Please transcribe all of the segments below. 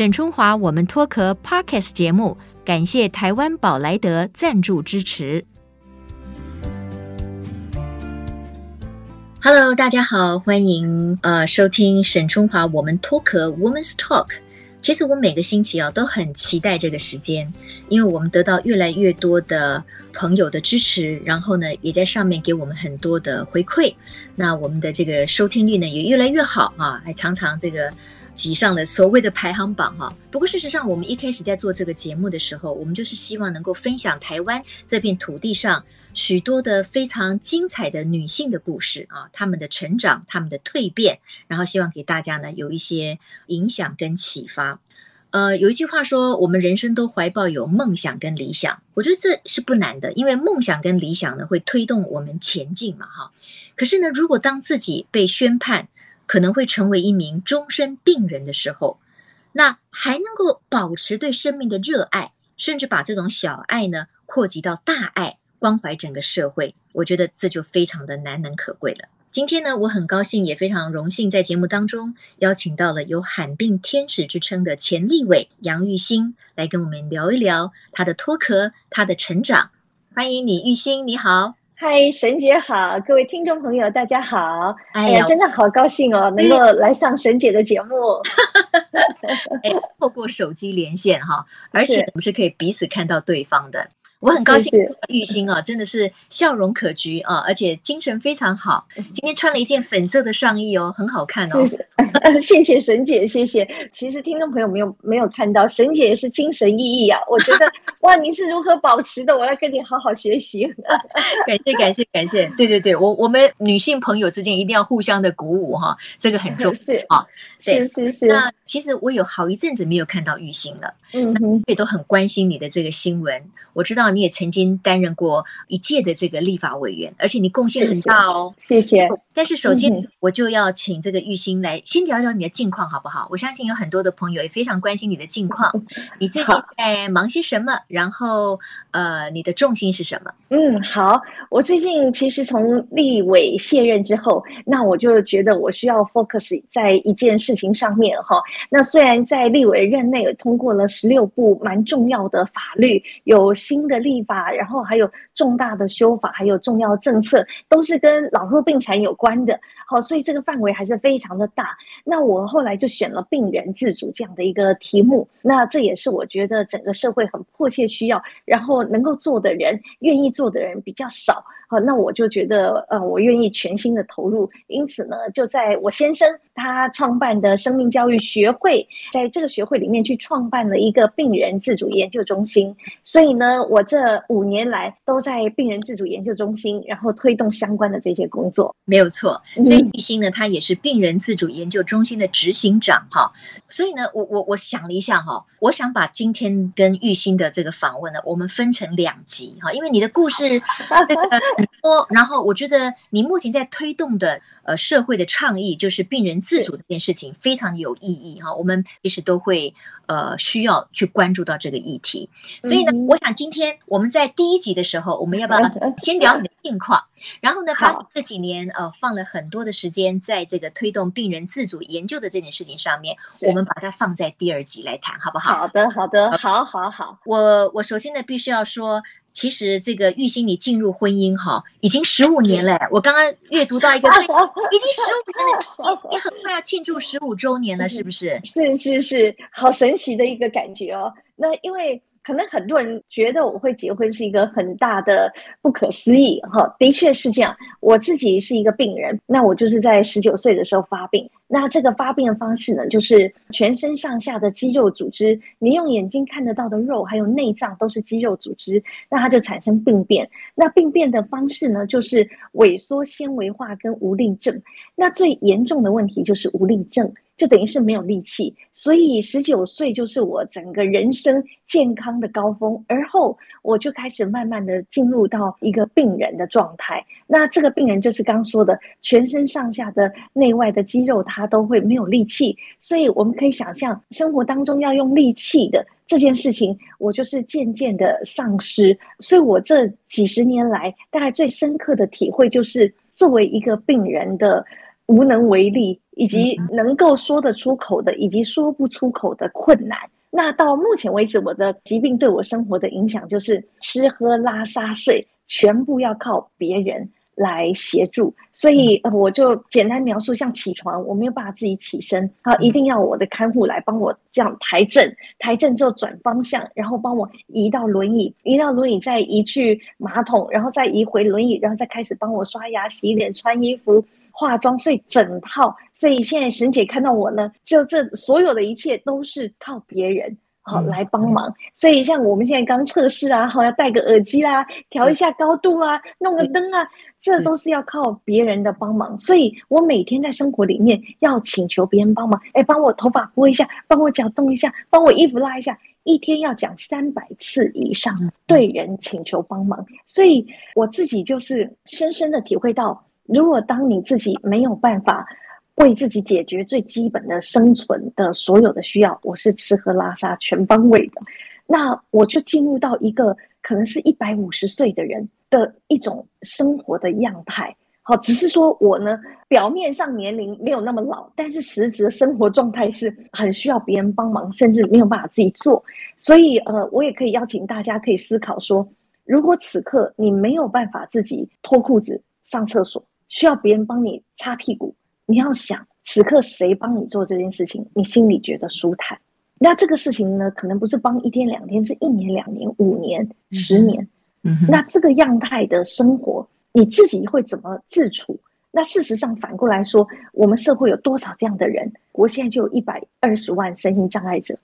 沈春华，我们脱壳 Podcast 节目，感谢台湾宝莱德赞助支持。Hello，大家好，欢迎呃收听沈春华我们脱壳 Women's Talk。其实我每个星期啊都很期待这个时间，因为我们得到越来越多的朋友的支持，然后呢也在上面给我们很多的回馈，那我们的这个收听率呢也越来越好啊，还常常这个。挤上了所谓的排行榜哈，不过事实上，我们一开始在做这个节目的时候，我们就是希望能够分享台湾这片土地上许多的非常精彩的女性的故事啊，她们的成长，她们的蜕变，然后希望给大家呢有一些影响跟启发。呃，有一句话说，我们人生都怀抱有梦想跟理想，我觉得这是不难的，因为梦想跟理想呢会推动我们前进嘛哈。可是呢，如果当自己被宣判，可能会成为一名终身病人的时候，那还能够保持对生命的热爱，甚至把这种小爱呢扩及到大爱，关怀整个社会，我觉得这就非常的难能可贵了。今天呢，我很高兴，也非常荣幸，在节目当中邀请到了有“罕病天使”之称的钱立伟杨玉欣来跟我们聊一聊他的脱壳、他的成长。欢迎你，玉欣，你好。嗨，沈姐好，各位听众朋友，大家好。哎呀，真的好高兴哦，能够来上沈姐的节目。哎，透过手机连线哈，而且我们是可以彼此看到对方的。我很高兴，玉欣啊，真的是笑容可掬啊，而且精神非常好。今天穿了一件粉色的上衣哦，很好看哦。谢谢 沈姐，谢谢。其实听众朋友没有没有看到，沈姐也是精神奕奕啊。我觉得 哇，你是如何保持的？我要跟你好好学习。感谢感谢感谢，对对对，我我们女性朋友之间一定要互相的鼓舞哈，这个很重要啊。是是是。那其实我有好一阵子没有看到玉欣了，嗯哼，也都很关心你的这个新闻。我知道。你也曾经担任过一届的这个立法委员，而且你贡献很大哦。谢谢。但是首先，我就要请这个玉兴来先聊聊你的近况，好不好？我相信有很多的朋友也非常关心你的近况。你最近在忙些什么？然后，呃，你的重心是什么？嗯，好。我最近其实从立委卸任之后，那我就觉得我需要 focus 在一件事情上面哈。那虽然在立委任内通过了十六部蛮重要的法律，有新的。立法，然后还有重大的修法，还有重要政策，都是跟老弱病残有关的。好，所以这个范围还是非常的大。那我后来就选了病人自主这样的一个题目。那这也是我觉得整个社会很迫切需要，然后能够做的人，愿意做的人比较少。好，那我就觉得，呃，我愿意全心的投入。因此呢，就在我先生他创办的生命教育学会，在这个学会里面去创办了一个病人自主研究中心。所以呢，我这五年来都在病人自主研究中心，然后推动相关的这些工作。没有错，所以玉欣呢，他也是病人自主研究中心的执行长哈。所以呢，我我我想了一下哈，我想把今天跟玉欣的这个访问呢，我们分成两集哈，因为你的故事这个。多，然后我觉得你目前在推动的呃社会的倡议，就是病人自主这件事情，非常有意义哈。我们其实都会呃需要去关注到这个议题，所以呢，我想今天我们在第一集的时候，我们要不要先聊你的近况？然后呢，把这几年呃放了很多的时间在这个推动病人自主研究的这件事情上面，我们把它放在第二集来谈，好不好？好的，好的，好好好。我我首先呢，必须要说。其实这个玉兴，你进入婚姻哈，已经十五年了。我刚刚阅读到一个，已经十五年了，你很快要庆祝十五周年了，是不是？是是是，好神奇的一个感觉哦。那因为。可能很多人觉得我会结婚是一个很大的不可思议，哈，的确是这样。我自己是一个病人，那我就是在十九岁的时候发病。那这个发病的方式呢，就是全身上下的肌肉组织，你用眼睛看得到的肉，还有内脏都是肌肉组织，那它就产生病变。那病变的方式呢，就是萎缩、纤维化跟无力症。那最严重的问题就是无力症。就等于是没有力气，所以十九岁就是我整个人生健康的高峰，而后我就开始慢慢的进入到一个病人的状态。那这个病人就是刚说的，全身上下的内外的肌肉，它都会没有力气，所以我们可以想象，生活当中要用力气的这件事情，我就是渐渐的丧失。所以我这几十年来，大概最深刻的体会就是，作为一个病人的无能为力。以及能够说得出口的，以及说不出口的困难。那到目前为止，我的疾病对我生活的影响就是吃喝拉撒睡，全部要靠别人。来协助，所以呃，我就简单描述，像起床，我没有办法自己起身，啊，一定要我的看护来帮我这样抬正，抬正之后转方向，然后帮我移到轮椅，移到轮椅再移去马桶，然后再移回轮椅，然后再开始帮我刷牙、洗脸、穿衣服、化妆，所以整套。所以现在沈姐看到我呢，就这所有的一切都是靠别人。好，来帮忙，所以像我们现在刚测试啊，好，要戴个耳机啦，调一下高度啊，弄个灯啊，这都是要靠别人的帮忙。所以我每天在生活里面要请求别人帮忙，哎，帮我头发拨一下，帮我脚动一下，帮我衣服拉一下，一天要讲三百次以上对人请求帮忙。所以我自己就是深深的体会到，如果当你自己没有办法。为自己解决最基本的生存的所有的需要，我是吃喝拉撒全方位的。那我就进入到一个可能是一百五十岁的人的一种生活的样态。好，只是说我呢，表面上年龄没有那么老，但是实质生活状态是很需要别人帮忙，甚至没有办法自己做。所以，呃，我也可以邀请大家可以思考说，如果此刻你没有办法自己脱裤子上厕所，需要别人帮你擦屁股。你要想，此刻谁帮你做这件事情，你心里觉得舒坦。那这个事情呢，可能不是帮一天两天，是一年两年五年十年。那这个样态的生活，你自己会怎么自处？那事实上反过来说，我们社会有多少这样的人？我现在就有一百二十万身心障碍者，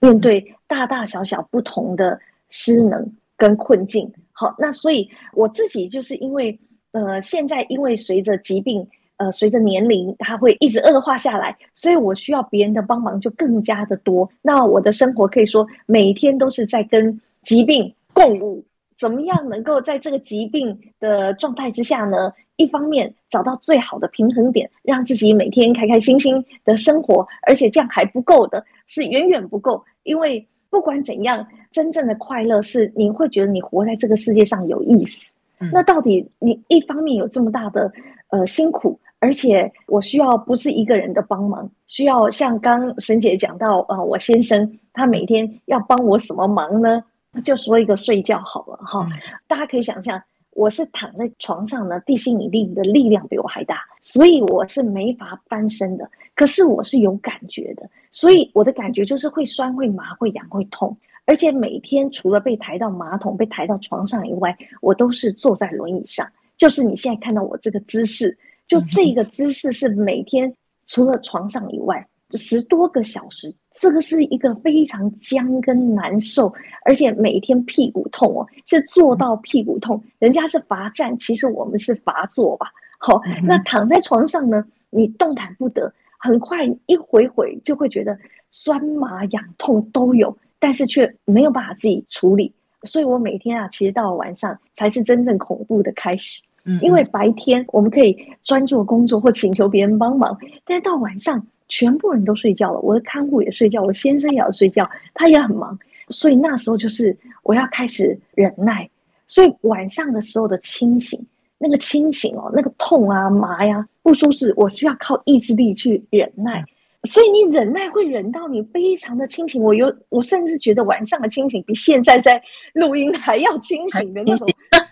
面对大大小小不同的失能跟困境。好，那所以我自己就是因为，呃，现在因为随着疾病。呃，随着年龄，它会一直恶化下来，所以我需要别人的帮忙就更加的多。那我的生活可以说每天都是在跟疾病共舞，怎么样能够在这个疾病的状态之下呢？一方面找到最好的平衡点，让自己每天开开心心的生活，而且这样还不够的，是远远不够。因为不管怎样，真正的快乐是你会觉得你活在这个世界上有意思。嗯。那到底你一方面有这么大的呃辛苦？而且我需要不是一个人的帮忙，需要像刚沈姐讲到，呃，我先生他每天要帮我什么忙呢？就说一个睡觉好了哈。大家可以想象，我是躺在床上呢，地心引力的力量比我还大，所以我是没法翻身的。可是我是有感觉的，所以我的感觉就是会酸、会麻、会痒、会痛。而且每天除了被抬到马桶、被抬到床上以外，我都是坐在轮椅上，就是你现在看到我这个姿势。就这个姿势是每天除了床上以外十多个小时，这个是一个非常僵跟难受，而且每天屁股痛哦，是坐到屁股痛。人家是罚站，其实我们是罚坐吧。好，那躺在床上呢，你动弹不得，很快一回回就会觉得酸麻痒痛都有，但是却没有办法自己处理。所以我每天啊，其实到了晚上才是真正恐怖的开始。因为白天我们可以专注工作或请求别人帮忙，但是到晚上全部人都睡觉了，我的看护也睡觉，我先生也要睡觉，他也很忙，所以那时候就是我要开始忍耐。所以晚上的时候的清醒，那个清醒哦，那个痛啊、麻呀、不舒适，我需要靠意志力去忍耐。所以你忍耐会忍到你非常的清醒，我有我甚至觉得晚上的清醒比现在在录音还要清醒的那种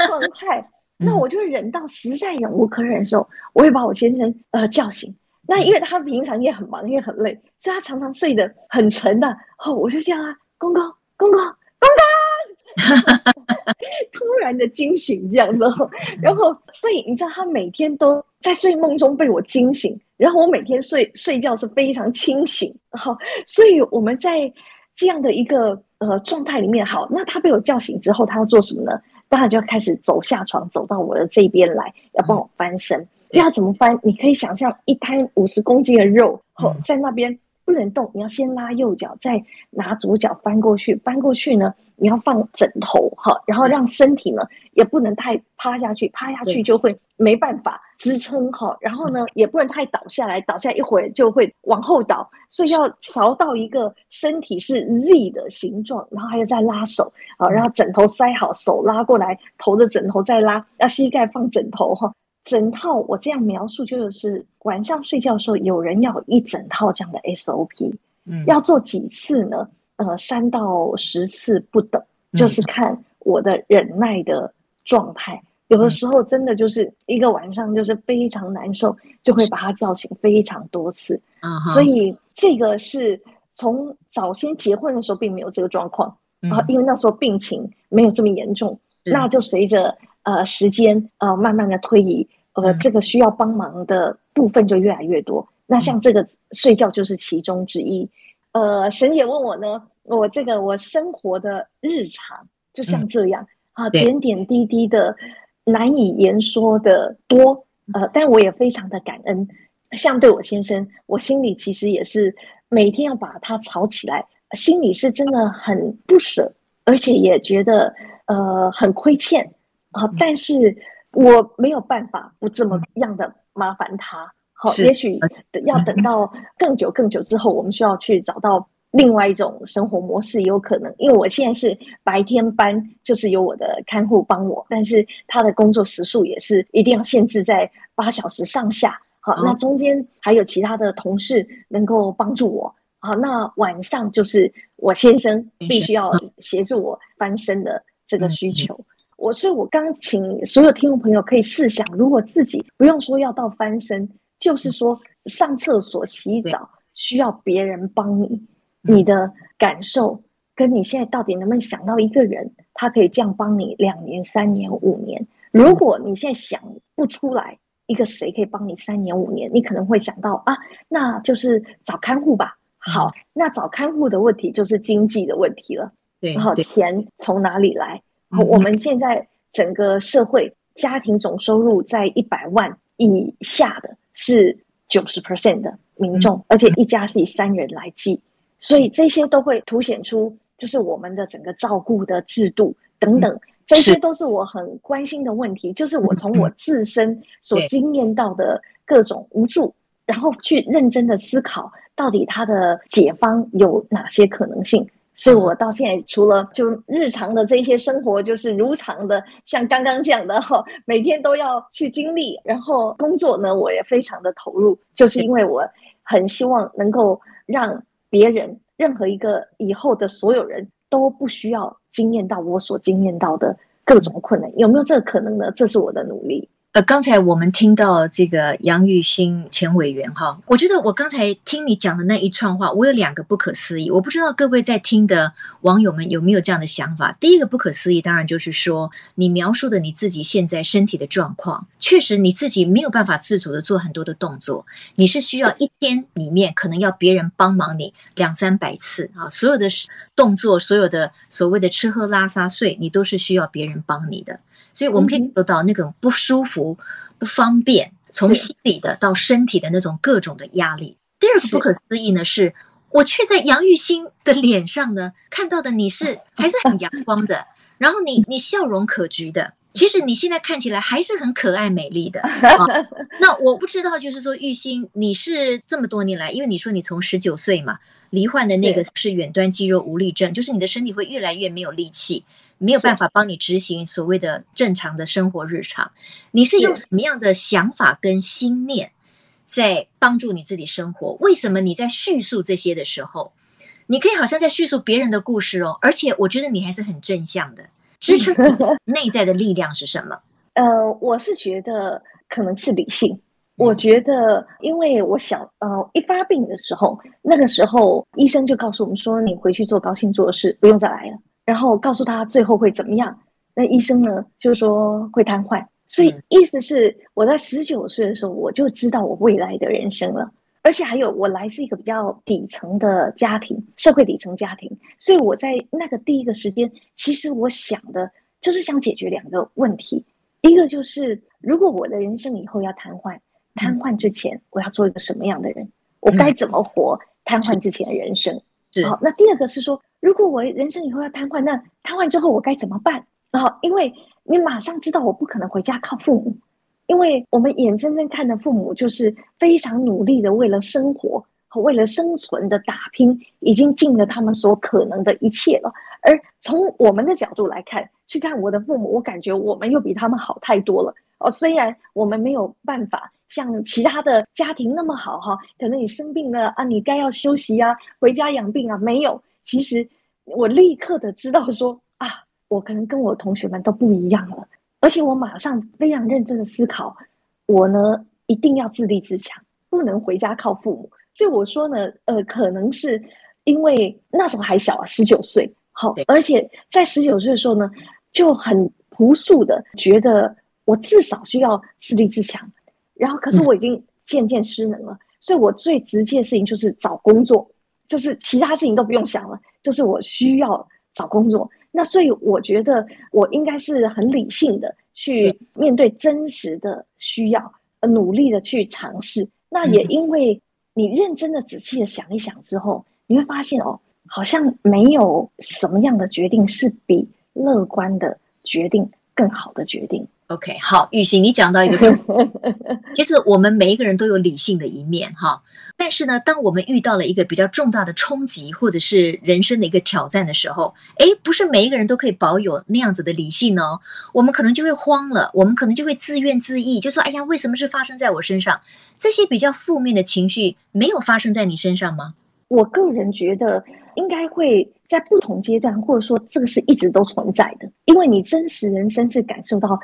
状态。那我就忍到实在忍无可忍的时候，我会把我先生呃叫醒。那因为他平常也很忙，也很累，所以他常常睡得很沉的。后我就叫他公公公公公公，突然的惊醒这样子。然后所以你知道他每天都在睡梦中被我惊醒，然后我每天睡睡觉是非常清醒。好，所以我们在这样的一个呃状态里面，好，那他被我叫醒之后，他要做什么呢？当然就要开始走下床，走到我的这边来，要帮我翻身。要怎么翻？你可以想象一摊五十公斤的肉，哦，在那边不能动。你要先拉右脚，再拿左脚翻过去。翻过去呢，你要放枕头，哈，然后让身体呢也不能太趴下去，趴下去就会没办法。支撑哈，然后呢，也不能太倒下来，倒下一会儿就会往后倒，所以要调到一个身体是 Z 的形状，然后还要再拉手啊，然后枕头塞好，手拉过来，头的枕头再拉，要膝盖放枕头哈，整套我这样描述就是晚上睡觉的时候，有人要一整套这样的 SOP，嗯，要做几次呢？呃，三到十次不等，就是看我的忍耐的状态。嗯、有的时候真的就是一个晚上就是非常难受，就会把他叫醒非常多次。啊，所以这个是从早先结婚的时候并没有这个状况。啊，因为那时候病情没有这么严重，嗯、那就随着呃时间呃慢慢的推移，呃，这个需要帮忙的部分就越来越多。嗯、那像这个睡觉就是其中之一。呃，沈姐问我呢，我这个我生活的日常就像这样、嗯、啊，点点滴滴的难以言说的多。呃，但我也非常的感恩。像对我先生，我心里其实也是每天要把他吵起来。心里是真的很不舍，而且也觉得呃很亏欠啊、呃，但是我没有办法不这么样的麻烦他。好，也许要等到更久更久之后，我们需要去找到另外一种生活模式，也有可能。因为我现在是白天班，就是由我的看护帮我，但是他的工作时数也是一定要限制在八小时上下。好，那中间还有其他的同事能够帮助我。好，那晚上就是我先生必须要协助我翻身的这个需求。我所以，我刚请所有听众朋友可以试想，如果自己不用说要到翻身，就是说上厕所、洗澡需要别人帮你，你的感受跟你现在到底能不能想到一个人，他可以这样帮你两年、三年、五年？如果你现在想不出来一个谁可以帮你三年、五年，你可能会想到啊，那就是找看护吧。好，那找看护的问题就是经济的问题了。对，然后钱从哪里来？我们现在整个社会家庭总收入在一百万以下的是九十 percent 的民众，而且一家是以三人来计，所以这些都会凸显出，就是我们的整个照顾的制度等等，这些都是我很关心的问题。就是我从我自身所经验到的各种无助，然后去认真的思考。到底它的解方有哪些可能性？所以我到现在除了就日常的这些生活，就是如常的，像刚刚讲的哈，每天都要去经历，然后工作呢，我也非常的投入，就是因为我很希望能够让别人，任何一个以后的所有人都不需要经验到我所经验到的各种困难，有没有这个可能呢？这是我的努力。刚才我们听到这个杨玉新前委员哈，我觉得我刚才听你讲的那一串话，我有两个不可思议，我不知道各位在听的网友们有没有这样的想法。第一个不可思议，当然就是说你描述的你自己现在身体的状况，确实你自己没有办法自主的做很多的动作，你是需要一天里面可能要别人帮忙你两三百次啊，所有的动作，所有的所谓的吃喝拉撒睡，你都是需要别人帮你的。所以我们可以得到那种不舒服、不方便，从心理的到身体的那种各种的压力。第二个不可思议呢，是我却在杨玉欣的脸上呢看到的你是 还是很阳光的，然后你你笑容可掬的，其实你现在看起来还是很可爱美丽的。啊、那我不知道，就是说玉欣，你是这么多年来，因为你说你从十九岁嘛，罹患的那个是远端肌肉无力症，就是你的身体会越来越没有力气。没有办法帮你执行所谓的正常的生活日常，你是用什么样的想法跟心念在帮助你自己生活？为什么你在叙述这些的时候，你可以好像在叙述别人的故事哦？而且我觉得你还是很正向的，支撑你内在的力量是什么？呃，我是觉得可能是理性。我觉得，因为我小呃一发病的时候，那个时候医生就告诉我们说，你回去做高兴做的事，不用再来了。然后告诉他最后会怎么样？那医生呢就说会瘫痪，所以意思是我在十九岁的时候我就知道我未来的人生了，而且还有我来自一个比较底层的家庭，社会底层家庭，所以我在那个第一个时间，其实我想的就是想解决两个问题，一个就是如果我的人生以后要瘫痪，瘫痪之前我要做一个什么样的人？我该怎么活瘫痪之前的人生？好，那第二个是说。如果我人生以后要瘫痪，那瘫痪之后我该怎么办？然后，因为你马上知道我不可能回家靠父母，因为我们眼睁睁看着父母就是非常努力的为了生活和为了生存的打拼，已经尽了他们所可能的一切了。而从我们的角度来看，去看我的父母，我感觉我们又比他们好太多了。哦，虽然我们没有办法像其他的家庭那么好哈，可能你生病了啊，你该要休息啊，回家养病啊，没有。其实我立刻的知道说啊，我可能跟我同学们都不一样了，而且我马上非常认真的思考，我呢一定要自立自强，不能回家靠父母。所以我说呢，呃，可能是因为那时候还小啊，十九岁，好，而且在十九岁的时候呢，就很朴素的觉得我至少需要自立自强，然后可是我已经渐渐失能了，嗯、所以我最直接的事情就是找工作。就是其他事情都不用想了，就是我需要找工作。那所以我觉得我应该是很理性的去面对真实的需要，努力的去尝试。那也因为你认真的、仔细的想一想之后，你会发现哦，好像没有什么样的决定是比乐观的决定更好的决定。OK，好，玉欣，你讲到一个重点，其实我们每一个人都有理性的一面，哈。但是呢，当我们遇到了一个比较重大的冲击，或者是人生的一个挑战的时候，诶，不是每一个人都可以保有那样子的理性哦。我们可能就会慌了，我们可能就会自怨自艾，就说：“哎呀，为什么是发生在我身上？”这些比较负面的情绪没有发生在你身上吗？我个人觉得应该会在不同阶段，或者说这个是一直都存在的，因为你真实人生是感受到。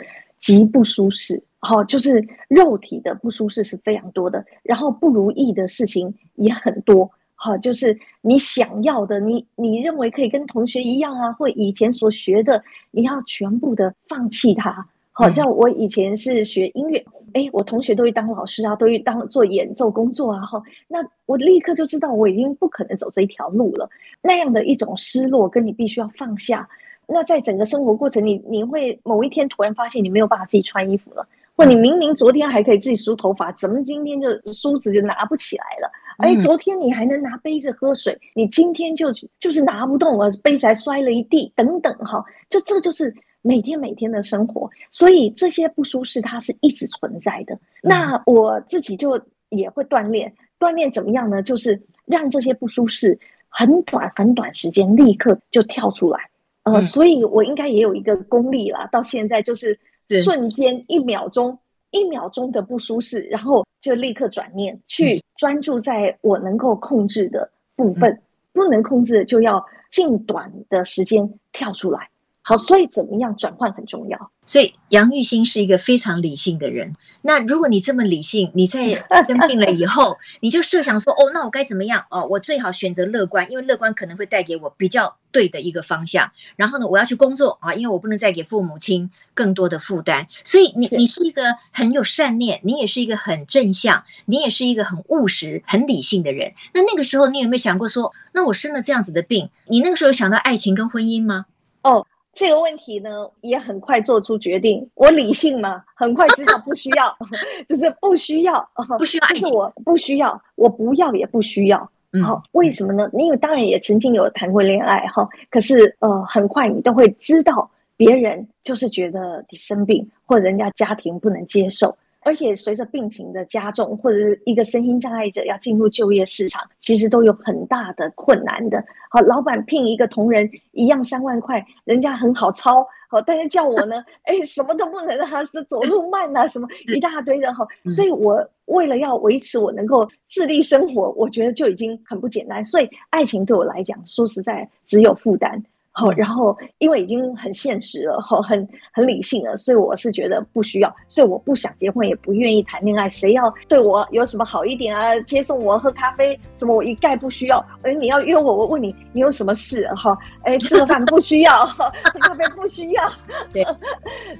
极不舒适，好，就是肉体的不舒适是非常多的，然后不如意的事情也很多，好，就是你想要的，你你认为可以跟同学一样啊，或以前所学的，你要全部的放弃它，好，像我以前是学音乐，哎，我同学都去当老师啊，都去当做演奏工作啊，哈，那我立刻就知道我已经不可能走这一条路了，那样的一种失落，跟你必须要放下。那在整个生活过程，你你会某一天突然发现你没有办法自己穿衣服了，或你明明昨天还可以自己梳头发，怎么今天就梳子就拿不起来了？哎，昨天你还能拿杯子喝水，你今天就就是拿不动了，杯子还摔了一地，等等哈，就这就是每天每天的生活，所以这些不舒适它是一直存在的。那我自己就也会锻炼，锻炼怎么样呢？就是让这些不舒适很短很短时间立刻就跳出来。呃，所以我应该也有一个功力啦。到现在就是瞬间一秒钟，一秒钟的不舒适，然后就立刻转念去专注在我能够控制的部分，不能控制的就要尽短的时间跳出来。好，所以怎么样转换很重要。所以杨玉兴是一个非常理性的人。那如果你这么理性，你在生病了以后，你就设想说，哦，那我该怎么样？哦，我最好选择乐观，因为乐观可能会带给我比较对的一个方向。然后呢，我要去工作啊，因为我不能再给父母亲更多的负担。所以你你是一个很有善念，你也是一个很正向，你也是一个很务实、很理性的人。那那个时候，你有没有想过说，那我生了这样子的病，你那个时候想到爱情跟婚姻吗？哦。这个问题呢，也很快做出决定。我理性嘛，很快知道不需要，就是不需要，不需要，就是我不需要，我不要也不需要。好，为什么呢？因为当然也曾经有谈过恋爱哈，可是呃，很快你都会知道，别人就是觉得你生病，或者人家家庭不能接受。而且随着病情的加重，或者是一个身心障碍者要进入就业市场，其实都有很大的困难的。好，老板聘一个同仁一样三万块，人家很好操，好，但是叫我呢，哎，什么都不能啊，是走路慢啊，什么一大堆的哈。所以我为了要维持我能够自立生活，我觉得就已经很不简单。所以爱情对我来讲，说实在只有负担。好，然后因为已经很现实了，好，很很理性了，所以我是觉得不需要，所以我不想结婚，也不愿意谈恋爱。谁要对我有什么好一点啊？接送我喝咖啡什么，我一概不需要。哎，你要约我，我问你，你有什么事？哈，哎，吃个饭不需要，喝咖啡不需要。对，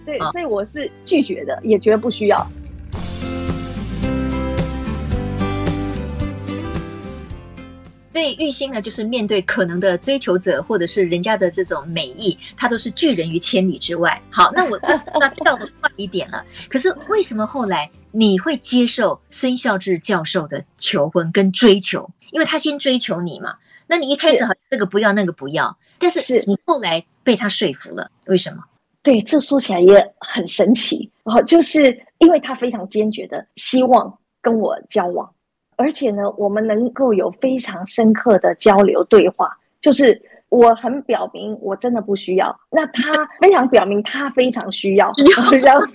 对，所以我是拒绝的，也觉得不需要。所以玉欣呢，就是面对可能的追求者，或者是人家的这种美意，他都是拒人于千里之外。好，那我那跳的快一点了。可是为什么后来你会接受孙孝志教授的求婚跟追求？因为他先追求你嘛。那你一开始好像这个不要那个不要，但是你后来被他说服了，为什么？对，这说起来也很神奇哦，就是因为他非常坚决的希望跟我交往。而且呢，我们能够有非常深刻的交流对话，就是我很表明我真的不需要，那他 非常表明他非常需要，然后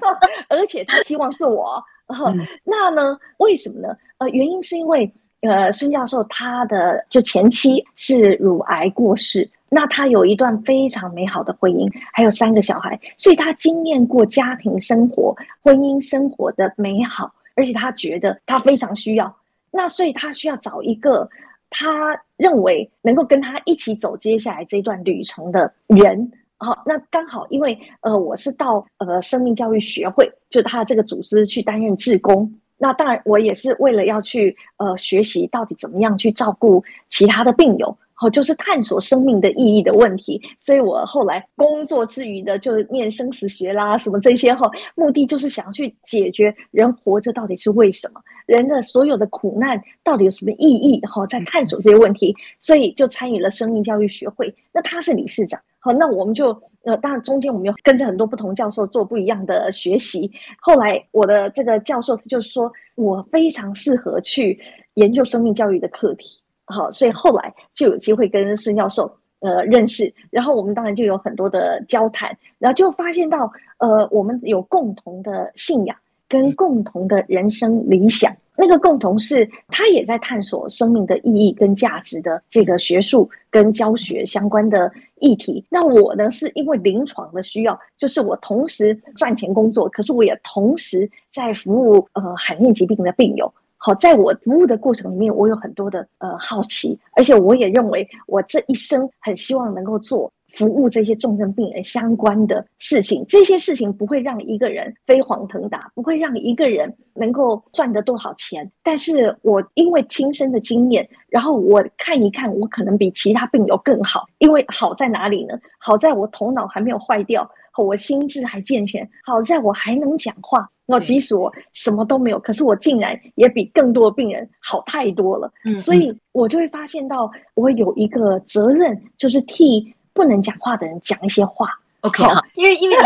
而且他希望是我 哦，那呢，为什么呢？呃，原因是因为呃，孙教授他的就前妻是乳癌过世，那他有一段非常美好的婚姻，还有三个小孩，所以他经验过家庭生活、婚姻生活的美好，而且他觉得他非常需要，那所以他需要找一个他认为能够跟他一起走接下来这段旅程的人。好，那刚好因为呃，我是到呃生命教育学会，就他这个组织去担任志工。那当然，我也是为了要去呃学习到底怎么样去照顾其他的病友，好，就是探索生命的意义的问题。所以我后来工作之余的就念生死学啦，什么这些哈，目的就是想要去解决人活着到底是为什么，人的所有的苦难到底有什么意义哈，在探索这些问题，所以就参与了生命教育学会。那他是理事长。好，那我们就呃，当然中间我们又跟着很多不同教授做不一样的学习。后来我的这个教授他就说我非常适合去研究生命教育的课题。好，所以后来就有机会跟孙教授呃认识，然后我们当然就有很多的交谈，然后就发现到呃，我们有共同的信仰跟共同的人生理想。那个共同是，他也在探索生命的意义跟价值的这个学术跟教学相关的议题。那我呢，是因为临床的需要，就是我同时赚钱工作，可是我也同时在服务呃罕见疾病的病友。好，在我服务的过程里面，我有很多的呃好奇，而且我也认为我这一生很希望能够做。服务这些重症病人相关的事情，这些事情不会让一个人飞黄腾达，不会让一个人能够赚得多少钱。但是我因为亲身的经验，然后我看一看，我可能比其他病友更好。因为好在哪里呢？好在我头脑还没有坏掉，我心智还健全。好在我还能讲话。那即使我什么都没有，可是我竟然也比更多的病人好太多了。嗯，所以我就会发现到，我有一个责任，就是替。不能讲话的人讲一些话，OK 哈，因为因为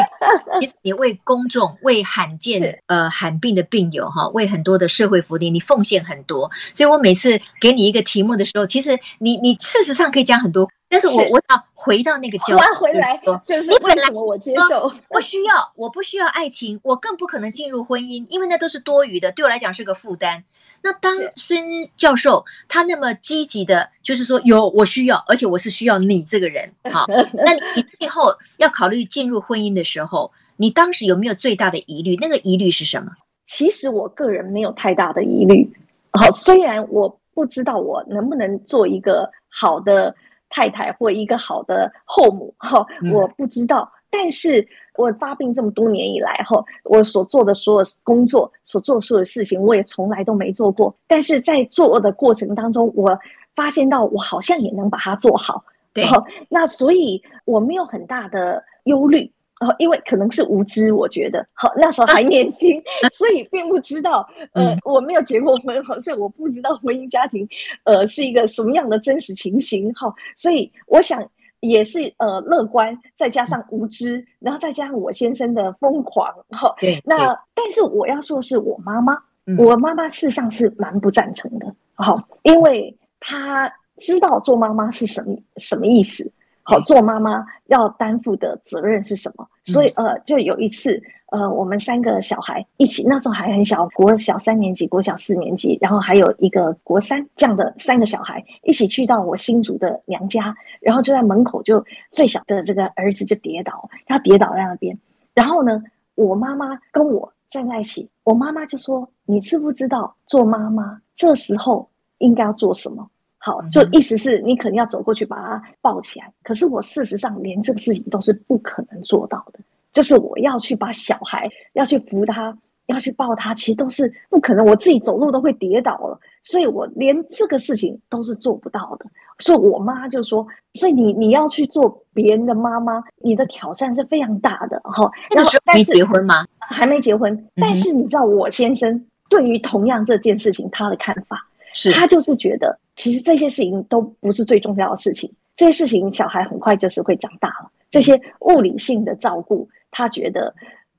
你 你为公众、为罕见呃罕病的病友哈，为很多的社会福利，你奉献很多，所以我每次给你一个题目的时候，其实你你事实上可以讲很多，但是我是我想回到那个焦 点，回来就是为什么我接受？不需要，我不需要爱情，我更不可能进入婚姻，因为那都是多余的，对我来讲是个负担。那当孙教授他那么积极的，就是说有我需要，而且我是需要你这个人，好，那你最后要考虑进入婚姻的时候，你当时有没有最大的疑虑？那个疑虑是什么？其实我个人没有太大的疑虑，好，虽然我不知道我能不能做一个好的太太或一个好的后母，哈，我不知道，嗯、但是。我发病这么多年以来，哈，我所做的所有工作，所做的所有事情，我也从来都没做过。但是在做的过程当中，我发现到我好像也能把它做好。对，那所以我没有很大的忧虑，哦，因为可能是无知，我觉得，好，那时候还年轻，所以并不知道，呃，我没有结过婚，哈，所以我不知道婚姻家庭，呃，是一个什么样的真实情形，哈，所以我想。也是呃乐观，再加上无知，嗯、然后再加上我先生的疯狂，哈。对。那但是我要说的是我妈妈，嗯、我妈妈事实上是蛮不赞成的，好，因为她知道做妈妈是什么什么意思，好，做妈妈要担负的责任是什么，嗯、所以呃，就有一次。呃，我们三个小孩一起，那时候还很小，国小三年级，国小四年级，然后还有一个国三这样的三个小孩一起去到我新竹的娘家，然后就在门口，就最小的这个儿子就跌倒，他跌倒在那边，然后呢，我妈妈跟我站在一起，我妈妈就说：“你知不知道做妈妈这时候应该要做什么？”好，就意思是你可能要走过去把他抱起来，可是我事实上连这个事情都是不可能做到的。就是我要去把小孩要去扶他，要去抱他，其实都是不可能。我自己走路都会跌倒了，所以我连这个事情都是做不到的。所以我妈就说：“所以你你要去做别人的妈妈，你的挑战是非常大的。”哈，那时候没结婚吗？还没结婚。但是你知道，我先生对于同样这件事情他的看法是，他就是觉得其实这些事情都不是最重要的事情。这些事情小孩很快就是会长大了，这些物理性的照顾。他觉得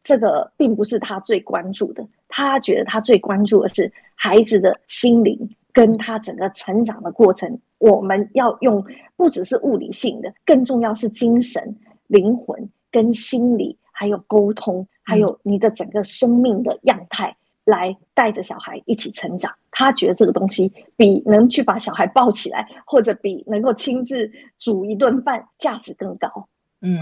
这个并不是他最关注的，他觉得他最关注的是孩子的心灵跟他整个成长的过程。我们要用不只是物理性的，更重要是精神、灵魂跟心理，还有沟通，还有你的整个生命的样态来带着小孩一起成长。他觉得这个东西比能去把小孩抱起来，或者比能够亲自煮一顿饭价值更高。嗯，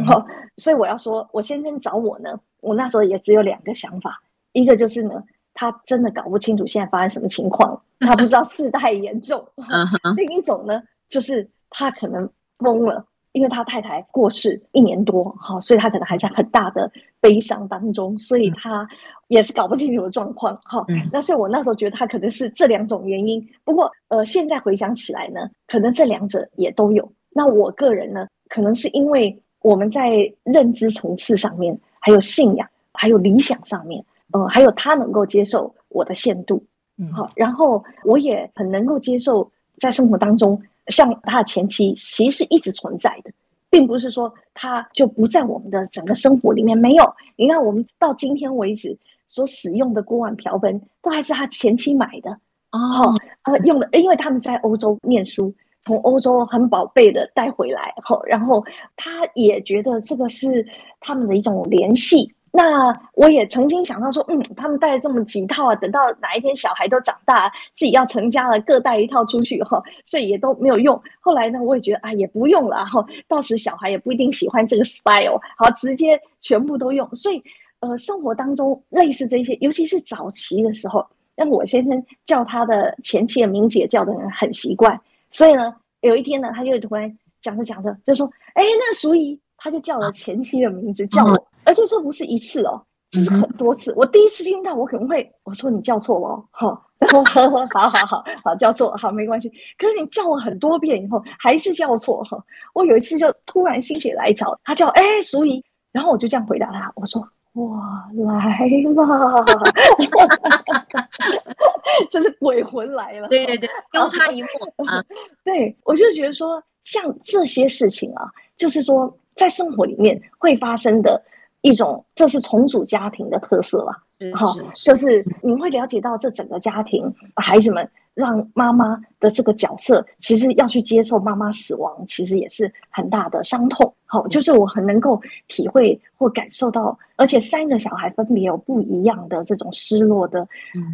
所以我要说，我先生找我呢，我那时候也只有两个想法，一个就是呢，他真的搞不清楚现在发生什么情况，他不知道事态严重。另一种呢，就是他可能疯了。因为他太太过世一年多，哈，所以他可能还在很大的悲伤当中，所以他也是搞不清楚的状况，哈。那所以我那时候觉得他可能是这两种原因。不过，呃，现在回想起来呢，可能这两者也都有。那我个人呢，可能是因为我们在认知层次上面，还有信仰，还有理想上面，呃，还有他能够接受我的限度，嗯，好，然后我也很能够接受在生活当中。像他的前妻，其实一直存在的，并不是说他就不在我们的整个生活里面。没有，你看我们到今天为止所使用的锅碗瓢盆，都还是他前妻买的哦。呃，用的，因为他们在欧洲念书，从欧洲很宝贝的带回来后，然后他也觉得这个是他们的一种联系。那我也曾经想到说，嗯，他们带这么几套啊，等到哪一天小孩都长大，自己要成家了，各带一套出去哈，所以也都没有用。后来呢，我也觉得啊，也不用了哈，到时小孩也不一定喜欢这个 style，好，直接全部都用。所以，呃，生活当中类似这些，尤其是早期的时候，让我先生叫他的前妻的名字也叫得很习惯。所以呢，有一天呢，他就突然讲着讲着就说：“哎，那淑仪。”他就叫了前妻的名字，叫我，而且这不是一次哦，这是很多次。我第一次听到，我可能会我说你叫错了哦，好，然后呵呵，好好好好叫错，好没关系。可是你叫了很多遍以后，还是叫错哈。我有一次就突然心血来潮，他叫哎淑仪，然后我就这样回答他，我说哇来了，就是鬼魂来了。对对对，丢他一幕啊！对，我就觉得说，像这些事情啊，就是说。在生活里面会发生的一种，这是重组家庭的特色了。好，就是你会了解到这整个家庭孩子们让妈妈的这个角色，其实要去接受妈妈死亡，其实也是很大的伤痛。好，就是我很能够体会或感受到，而且三个小孩分别有不一样的这种失落的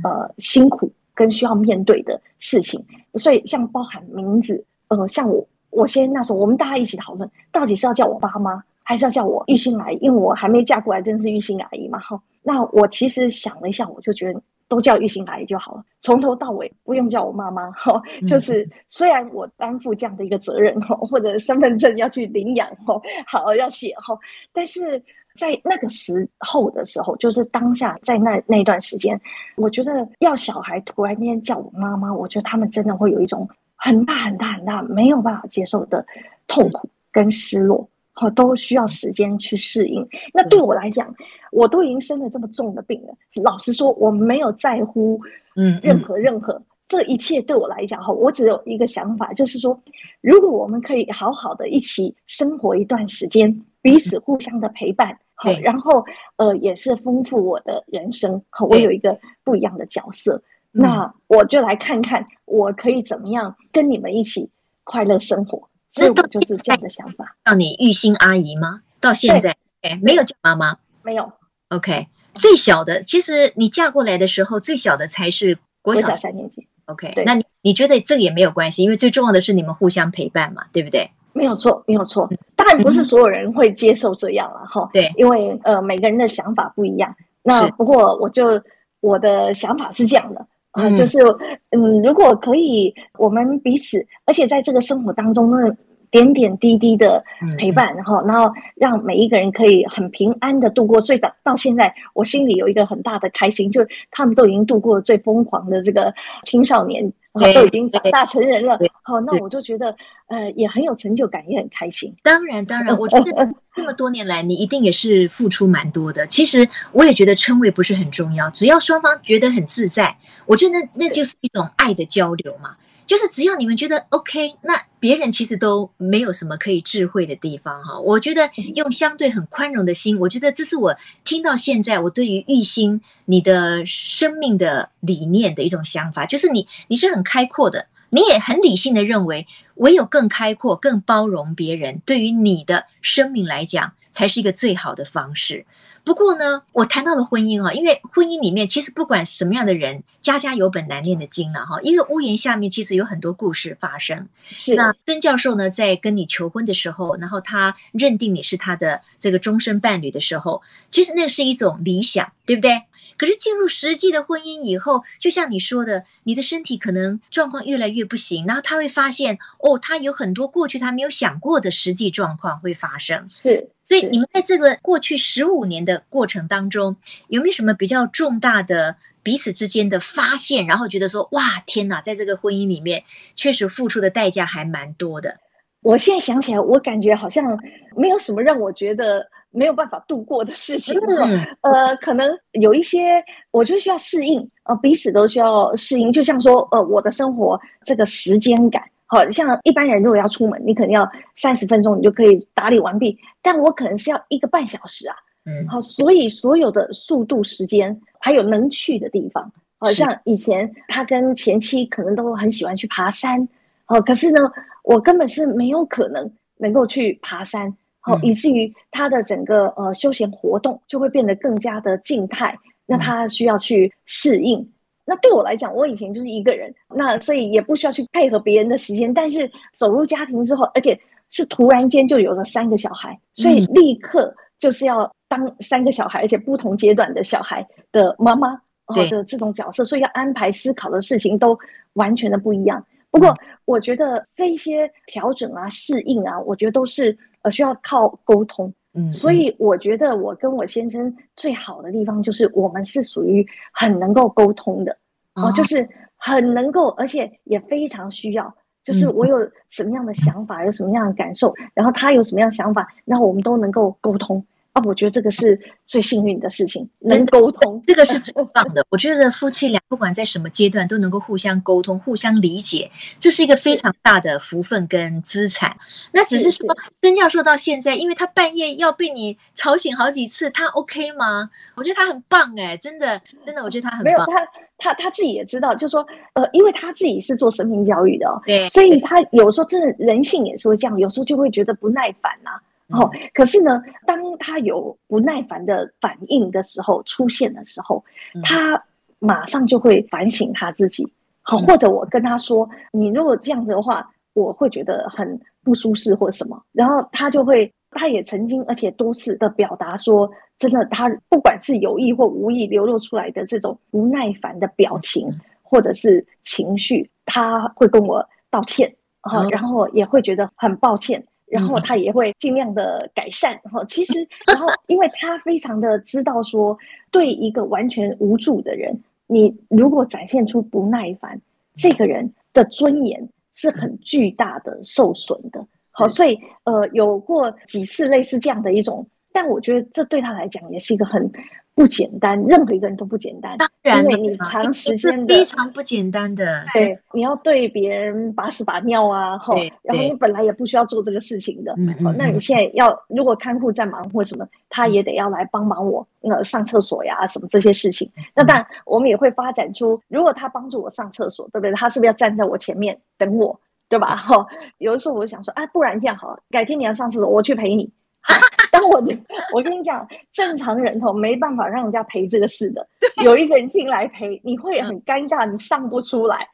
呃辛苦跟需要面对的事情。所以像包含名字，呃，像我。我先那时候，我们大家一起讨论，到底是要叫我爸妈，还是要叫我玉心阿姨？因为我还没嫁过来，真是玉心阿姨嘛。哈，那我其实想了一下，我就觉得都叫玉心阿姨就好了，从头到尾不用叫我妈妈。哈，就是虽然我担负这样的一个责任，哈，或者身份证要去领养，哈，好要写，哈，但是在那个时候的时候，就是当下在那那段时间，我觉得要小孩突然间叫我妈妈，我觉得他们真的会有一种。很大很大很大没有办法接受的痛苦跟失落，哈，都需要时间去适应。那对我来讲，我都已经生了这么重的病了。老实说，我没有在乎，嗯，任何任何这一切对我来讲，哈，我只有一个想法，就是说，如果我们可以好好的一起生活一段时间，彼此互相的陪伴，好，然后呃，也是丰富我的人生，好，我有一个不一样的角色。那我就来看看，我可以怎么样跟你们一起快乐生活。所以我就是这样的想法。叫你玉心阿姨吗？到现在，哎，没有叫妈妈，没有。OK，最小的，其实你嫁过来的时候，最小的才是国小三年级。OK，那你你觉得这个也没有关系，因为最重要的是你们互相陪伴嘛，对不对？没有错，没有错。当然不是所有人会接受这样了哈。对，因为呃，每个人的想法不一样。那不过我就我的想法是这样的。啊，就是，嗯，如果可以，我们彼此，而且在这个生活当中，呢点点滴滴的陪伴，然后，然后让每一个人可以很平安的度过。所以到到现在，我心里有一个很大的开心，就是他们都已经度过了最疯狂的这个青少年。都已经长大成人了，好，那我就觉得，呃，也很有成就感，也很开心。当然，当然，我觉得 这么多年来，你一定也是付出蛮多的。其实，我也觉得称谓不是很重要，只要双方觉得很自在，我觉得那那就是一种爱的交流嘛。就是只要你们觉得 OK，那别人其实都没有什么可以智慧的地方哈。我觉得用相对很宽容的心，我觉得这是我听到现在我对于玉心你的生命的理念的一种想法，就是你你是很开阔的，你也很理性的认为，唯有更开阔、更包容别人，对于你的生命来讲，才是一个最好的方式。不过呢，我谈到了婚姻啊，因为婚姻里面其实不管什么样的人，家家有本难念的经了哈。一个屋檐下面其实有很多故事发生。是。那孙教授呢，在跟你求婚的时候，然后他认定你是他的这个终身伴侣的时候，其实那是一种理想，对不对？可是进入实际的婚姻以后，就像你说的，你的身体可能状况越来越不行，然后他会发现哦，他有很多过去他没有想过的实际状况会发生。是。所以你们在这个过去十五年的过程当中，有没有什么比较重大的彼此之间的发现？然后觉得说，哇，天哪，在这个婚姻里面，确实付出的代价还蛮多的。我现在想起来，我感觉好像没有什么让我觉得没有办法度过的事情。嗯、呃，可能有一些，我就需要适应，呃，彼此都需要适应。就像说，呃，我的生活这个时间感。好像一般人如果要出门，你可能要三十分钟，你就可以打理完毕。但我可能是要一个半小时啊。嗯，好，所以所有的速度、时间，还有能去的地方，好像以前他跟前妻可能都很喜欢去爬山，哦，可是呢，我根本是没有可能能够去爬山，好，以至于他的整个呃休闲活动就会变得更加的静态，那他需要去适应。那对我来讲，我以前就是一个人，那所以也不需要去配合别人的时间。但是走入家庭之后，而且是突然间就有了三个小孩，所以立刻就是要当三个小孩，而且不同阶段的小孩的妈妈哦的这种角色，所以要安排思考的事情都完全的不一样。不过我觉得这些调整啊、适应啊，我觉得都是呃需要靠沟通。嗯，所以我觉得我跟我先生最好的地方就是我们是属于很能够沟通的，哦，就是很能够，而且也非常需要，就是我有什么样的想法，有什么样的感受，然后他有什么样的想法，然后我们都能够沟通。我觉得这个是最幸运的事情，能沟通，这个是最棒的。我觉得夫妻俩不管在什么阶段都能够互相沟通、互相理解，这是一个非常大的福分跟资产。那只是说，曾教授到现在，因为他半夜要被你吵醒好几次，他 OK 吗？我觉得他很棒哎，真的，真的，我觉得他很棒。没有他，他他自己也知道，就是说，呃，因为他自己是做生命教育的哦，对，所以他有时候真的人性也是会这样，有时候就会觉得不耐烦呐、啊。哦，可是呢，当他有不耐烦的反应的时候，出现的时候，他马上就会反省他自己。好，或者我跟他说：“你如果这样子的话，我会觉得很不舒适或什么。”然后他就会，他也曾经而且多次的表达说：“真的，他不管是有意或无意流露出来的这种不耐烦的表情或者是情绪，他会跟我道歉，然后也会觉得很抱歉。”然后他也会尽量的改善，哈，其实，然后因为他非常的知道说，对一个完全无助的人，你如果展现出不耐烦，这个人的尊严是很巨大的受损的，好，所以呃，有过几次类似这样的一种，但我觉得这对他来讲也是一个很。不简单，任何一个人都不简单。当然，因为你长时间的非常不简单的，对，你要对别人把屎把尿啊，吼，然后你本来也不需要做这个事情的，好，那你现在要如果看护在忙或什么，他也得要来帮忙我，呃，上厕所呀什么这些事情。那当然，我们也会发展出，如果他帮助我上厕所，对不对？他是不是要站在我前面等我，对吧？哈，有的时候我就想说，啊，不然这样好了，改天你要上厕所，我去陪你。当我我跟你讲，正常人头没办法让人家赔这个事的。有一个人进来陪，你会很尴尬，你上不出来。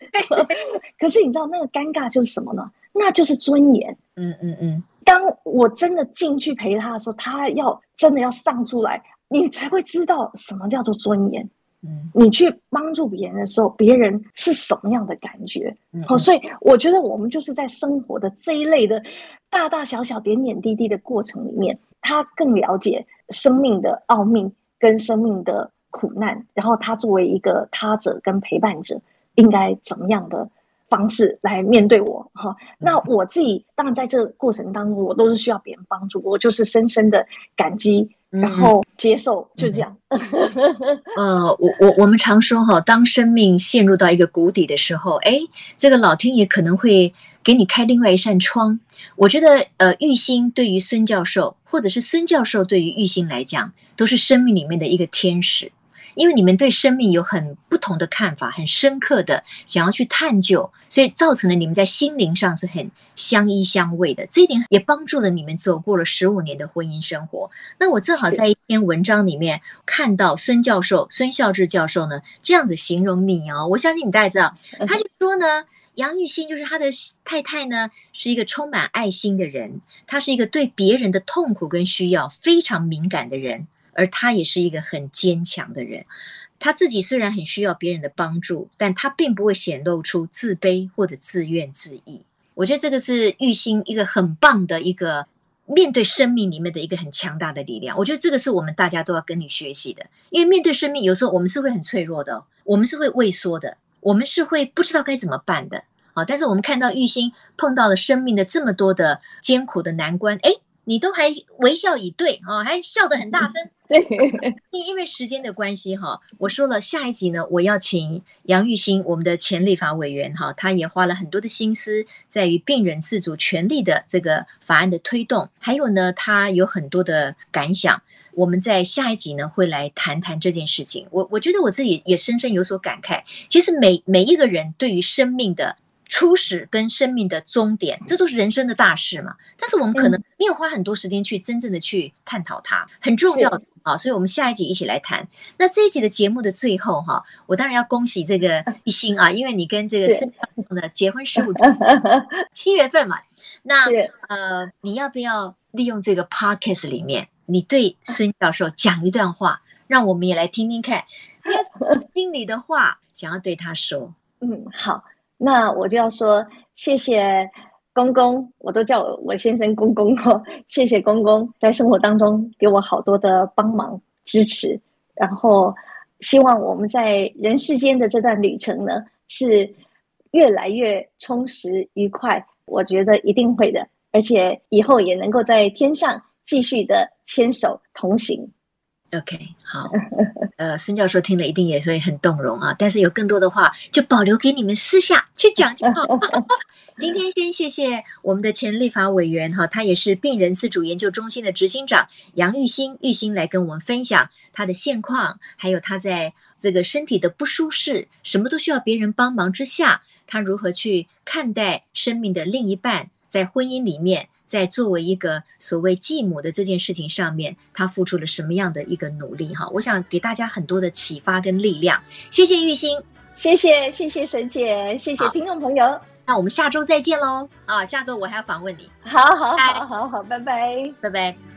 可是你知道那个尴尬就是什么呢？那就是尊严。嗯嗯嗯。当我真的进去陪他的时候，他要真的要上出来，你才会知道什么叫做尊严。嗯。你去帮助别人的时候，别人是什么样的感觉？好，所以我觉得我们就是在生活的这一类的。大大小小点点滴滴的过程里面，他更了解生命的奥秘跟生命的苦难，然后他作为一个他者跟陪伴者，应该怎么样的方式来面对我？哈，那我自己当然在这个过程当中，我都是需要别人帮助，我就是深深的感激，然后接受，就这样。呃，我我我们常说哈，当生命陷入到一个谷底的时候，哎，这个老天爷可能会。给你开另外一扇窗，我觉得，呃，玉兴对于孙教授，或者是孙教授对于玉兴来讲，都是生命里面的一个天使，因为你们对生命有很不同的看法，很深刻的想要去探究，所以造成了你们在心灵上是很相依相偎的。这一点也帮助了你们走过了十五年的婚姻生活。那我正好在一篇文章里面看到孙教授孙孝志教授呢这样子形容你哦，我相信你大家知道，他就说呢。杨玉兴就是他的太太呢，是一个充满爱心的人，他是一个对别人的痛苦跟需要非常敏感的人，而他也是一个很坚强的人。他自己虽然很需要别人的帮助，但他并不会显露出自卑或者自怨自艾。我觉得这个是玉兴一个很棒的一个面对生命里面的一个很强大的力量。我觉得这个是我们大家都要跟你学习的，因为面对生命，有时候我们是会很脆弱的，我们是会畏缩的。我们是会不知道该怎么办的，好，但是我们看到玉兴碰到了生命的这么多的艰苦的难关，诶，你都还微笑以对啊，还笑得很大声。对，因因为时间的关系哈，我说了下一集呢，我要请杨玉兴，我们的前立法委员哈，他也花了很多的心思在于病人自主权利的这个法案的推动，还有呢，他有很多的感想。我们在下一集呢，会来谈谈这件事情。我我觉得我自己也深深有所感慨。其实每每一个人对于生命的初始跟生命的终点，这都是人生的大事嘛。但是我们可能没有花很多时间去真正的去探讨它，很重要的啊。所以，我们下一集一起来谈。那这一集的节目的最后哈，我当然要恭喜这个一心啊，因为你跟这个孙教授的结婚十五周年，七月份嘛。那呃，你要不要利用这个 podcast 里面？你对孙教授讲一段话，让我们也来听听看，心里的话想要对他说？嗯，好，那我就要说谢谢公公，我都叫我先生公公哦，谢谢公公在生活当中给我好多的帮忙支持，然后希望我们在人世间的这段旅程呢是越来越充实愉快，我觉得一定会的，而且以后也能够在天上。继续的牵手同行，OK，好，呃，孙教授听了一定也会很动容啊。但是有更多的话，就保留给你们私下去讲就好。今天先谢谢我们的前立法委员哈，他也是病人自主研究中心的执行长杨玉兴，玉兴来跟我们分享他的现况，还有他在这个身体的不舒适，什么都需要别人帮忙之下，他如何去看待生命的另一半。在婚姻里面，在作为一个所谓继母的这件事情上面，他付出了什么样的一个努力？哈，我想给大家很多的启发跟力量。谢谢玉兴，谢谢谢谢沈姐，谢谢听众朋友。那我们下周再见喽！啊，下周我还要访问你。好好好好好，拜拜，拜拜。